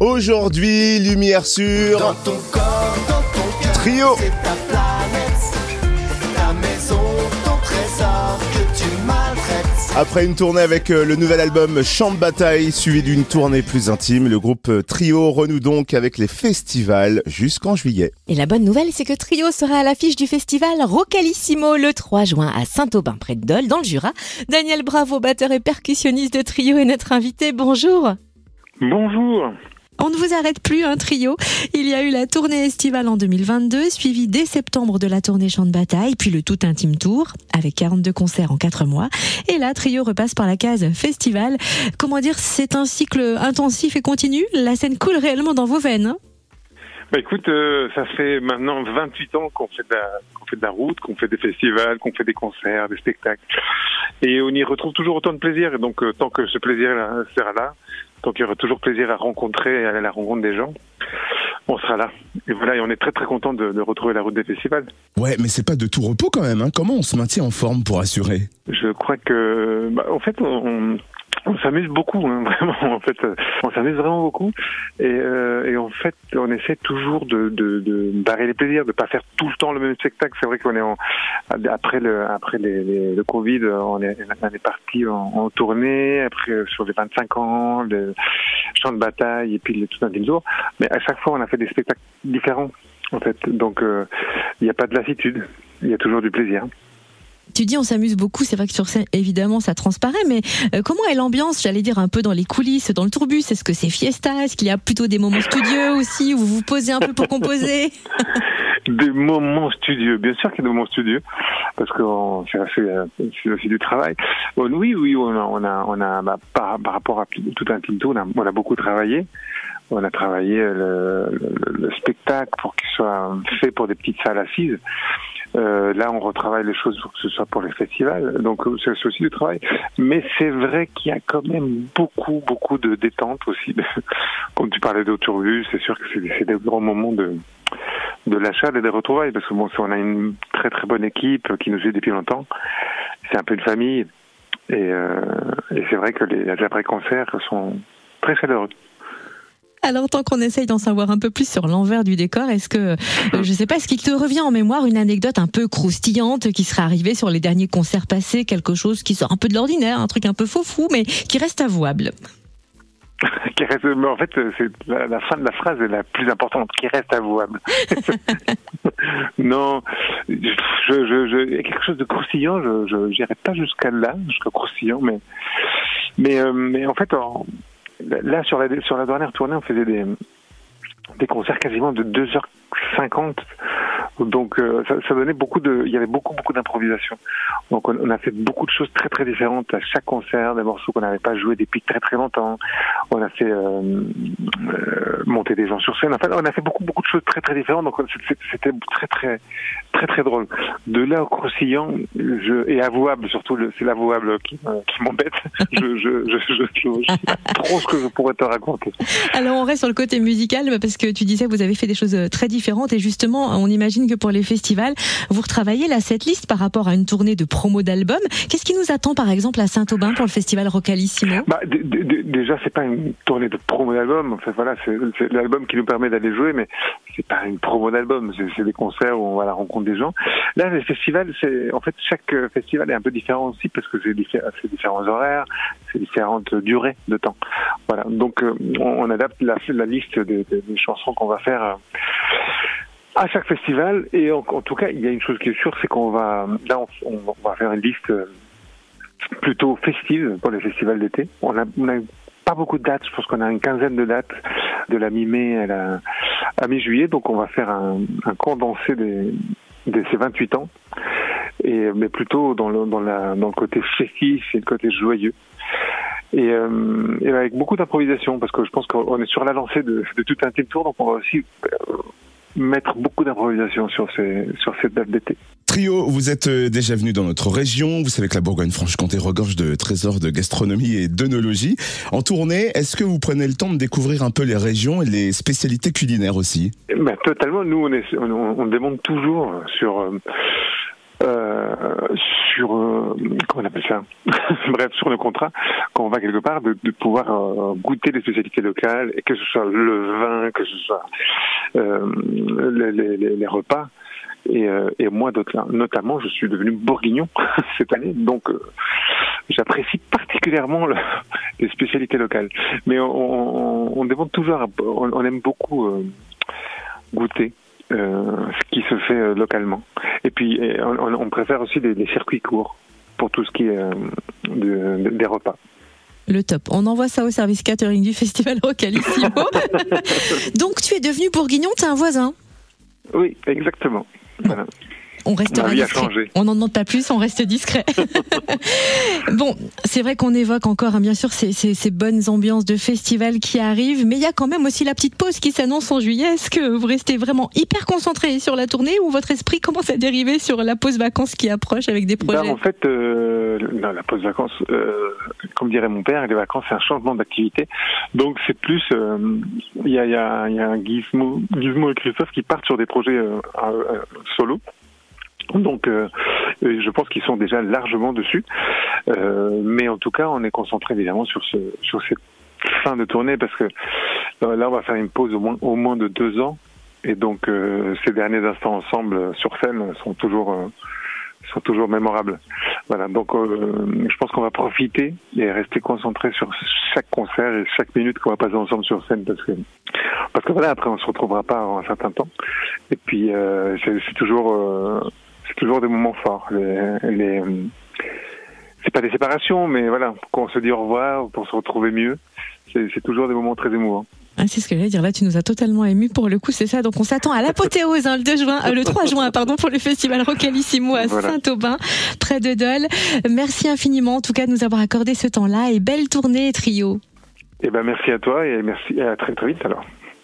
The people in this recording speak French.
Aujourd'hui, lumière sur Dans ton corps, dans ton cœur, Trio. c'est ta planète, ta maison, ton trésor que tu maltraites. Après une tournée avec euh, le nouvel album Chant de bataille, suivi d'une tournée plus intime, le groupe euh, Trio renoue donc avec les festivals jusqu'en juillet. Et la bonne nouvelle, c'est que Trio sera à l'affiche du festival Rocalissimo le 3 juin à Saint-Aubin, près de Dole, dans le Jura. Daniel Bravo, batteur et percussionniste de Trio, est notre invité. Bonjour. Bonjour. On ne vous arrête plus, un trio. Il y a eu la tournée estivale en 2022, suivie dès septembre de la tournée Chant de bataille, puis le tout intime tour, avec 42 concerts en 4 mois. Et là, trio repasse par la case festival. Comment dire, c'est un cycle intensif et continu. La scène coule réellement dans vos veines. hein Bah écoute, euh, ça fait maintenant 28 ans qu'on fait de la, route, qu'on fait des festivals, qu'on fait des concerts, des spectacles. Et on y retrouve toujours autant de plaisir. Et donc, euh, tant que ce plaisir là, sera là, tant qu'il y aura toujours plaisir à rencontrer et aller à la rencontre des gens, on sera là. Et voilà, et on est très très content de, de retrouver la route des festivals. Ouais, mais c'est pas de tout repos quand même. Hein. Comment on se maintient en forme pour assurer? Je crois que, bah, en fait, on, on s'amuse beaucoup, hein, vraiment. En fait, euh, on s'amuse vraiment beaucoup, et, euh, en fait, on essaie toujours de, barrer les plaisirs, de pas faire tout le temps le même spectacle. C'est vrai qu'on est en, après le après le Covid, on est on parti en, tournée, après euh, sur les 25 ans, le champ de bataille et puis le tout un jour. Mais à chaque fois, on a fait des spectacles différents, en fait. Donc, euh, il n'y a pas de lassitude. Il y a toujours du plaisir. Tu dis on s'amuse beaucoup, c'est vrai que sur scène, évidemment, ça transparaît, mais euh, comment est l'ambiance, j'allais dire, un peu dans les coulisses, dans le tourbus? Est-ce que c'est fiesta? Est-ce qu'il y a plutôt des moments studieux aussi, où vous vous posez un peu pour composer? Des moments studieux, bien sûr qu'il y a des moments studieux, parce que c'est c'est aussi du travail. Oui, oui, on a, on a, on a bah, par, rapport à tout un tour, on a, beaucoup travaillé. On a travaillé le spectacle pour qu'il soit fait pour des petites salles assises. Euh, là, on retravaille les choses pour que ce soit pour les festivals. Donc, euh, c'est aussi du travail. Mais c'est vrai qu'il y a quand même beaucoup, beaucoup de détente aussi. Comme tu parlais d'autobus, c'est sûr que c'est des grands moments de, de l'achat et des retrouvailles parce que bon, on a une très très bonne équipe qui nous suit depuis longtemps. C'est un peu une famille et, euh, et c'est vrai que les, les après-concerts sont très chaleureux. Alors, tant qu'on essaye d'en savoir un peu plus sur l'envers du décor, est-ce que, euh, je sais pas, est-ce qu'il te revient en mémoire une anecdote un peu croustillante qui serait arrivée sur les derniers concerts passés, quelque chose qui sort un peu de l'ordinaire, un truc un peu faux fou, mais qui reste avouable? Mais en fait, c'est la, fin de la phrase est la plus importante, qui reste avouable. non, il y a quelque chose de croustillant. Je, je n'irai pas jusqu'à là, jusqu'à croustillant, mais, mais, euh, mais en fait, en- là sur la sur la dernière tournée, on faisait des des concerts quasiment de 2h50 donc euh, ça, ça donnait beaucoup de il y avait beaucoup beaucoup d'improvisation. Donc on, on a fait beaucoup de choses très très différentes à chaque concert des morceaux qu'on n'avait pas joué depuis très très longtemps. On a fait euh, euh, monter des gens sur scène. Enfin on a fait beaucoup beaucoup de choses très très différentes. Donc c'était très très très très drôle. De là au croustillant je, et avouable surtout c'est l'avouable qui, me- qui m'embête. Je je, je, je, je, je sais pas trop ce que je pourrais te raconter. Alors on reste sur le côté musical parce que tu disais vous avez fait des choses euh, très différentes. Et justement on imagine que pour les festivals vous retravaillez la setlist par rapport à une tournée de promo d'albums. Qu'est-ce qui nous attend par exemple à Saint-Aubin pour le festival Rocalissimo? Bah, déjà, c'est pas une tournée de promo d'album. Enfin, voilà, c'est l'album qui nous permet d'aller jouer, mais c'est pas une promo d'album. C'est des concerts où on va à la rencontre des gens. Là, les festivals, c'est en fait chaque euh, festival est un peu différent aussi parce que c'est diffé- différents horaires, c'est différentes durées de temps. Voilà. Donc, euh, on, adapte la, liste des, chansons qu'on va faire. À chaque festival et en, tout cas il y a une chose qui est sûre c'est qu'on va là on, va faire une liste euh, plutôt festive pour les festivals d'été. On a, pas beaucoup de dates, je pense qu'on a une quinzaine de dates de la mi-mai à la mi-juillet, donc on va faire un, condensé de ces 28 ans, mais plutôt dans le côté festif et le côté joyeux. Et, euh, et avec beaucoup d'improvisation, parce que je pense qu'on est sur la lancée de, de tout un team tour, donc on va aussi euh, mettre beaucoup d'improvisation sur ces sur cette date d'été. Trio, vous êtes euh, déjà venu dans notre région. Vous savez que la Bourgogne-Franche-Comté regorge de trésors de gastronomie et d'œnologie. En tournée, est-ce que vous prenez le temps de découvrir un peu les régions et les spécialités culinaires aussi? Ben, totalement. Nous, on, est, on, on démonte toujours sur euh, euh, sur euh, comment on appelle ça Bref, sur le contrat, quand on va quelque part, de, de pouvoir euh, goûter les spécialités locales, que ce soit le vin, que ce soit euh, les, les, les, repas. Et, et moi, notamment, je suis devenu bourguignon cette année, donc j'apprécie particulièrement le, les spécialités locales. Mais on, on, on demande toujours, on, on aime beaucoup goûter ce qui se fait euh, localement. Et puis, on, on préfère aussi des, des, circuits courts pour tout ce qui est euh, de, de, des repas. Le top. On envoie ça au service catering du Festival Rocalissimo. Donc, tu es devenu bourguignon, tu es un voisin? Oui, exactement. Voilà on restera discret. On n'en demande pas plus, on reste discret. bon, c'est vrai qu'on évoque encore, hein, bien sûr, ces, ces, ces, bonnes ambiances de festival qui arrivent, mais il y a quand même aussi la petite pause qui s'annonce en juillet. Est-ce que vous restez vraiment hyper concentré sur la tournée ou votre esprit commence à dériver sur la pause vacances qui approche avec des projets ben, En fait, euh, non, la pause vacances, euh, comme dirait mon père, les vacances, c'est un changement d'activité. Donc c'est plus, il euh, y, a, y, a, y, a, Gizmo, Gizmo et Christophe qui partent sur des projets solo. Donc, euh, je pense qu'ils sont déjà largement dessus. Euh, mais en tout cas, on est concentré évidemment sur ce sur cette fin de tournée parce que euh, là, on va faire une pause au moins au moins de deux ans. Et donc, euh, ces derniers instants ensemble sur scène sont toujours euh, sont toujours mémorables. Voilà. Donc, euh, je pense qu'on va profiter et rester concentré sur chaque concert et chaque minute qu'on va passer ensemble sur scène parce que parce que voilà, après, on se retrouvera pas en un certain temps. Et puis, c'est toujours c'est toujours des moments forts. Les, les, c'est pas des séparations, mais voilà, quand on se dit au revoir, pour se retrouver mieux, c'est toujours des moments très émouvants. Ah, c'est ce que j'allais dire. Là, tu nous as totalement ému pour le coup, c'est ça. Donc, on s'attend à l'apothéose hein, le 2 juin, euh, le 3 juin, pardon, pour le festival Rocalissimo à voilà. Saint-Aubin, près de Dole. Merci infiniment, en tout cas, de nous avoir accordé ce temps-là et belle tournée, trio. Eh ben, merci à toi et merci et à très très vite alors.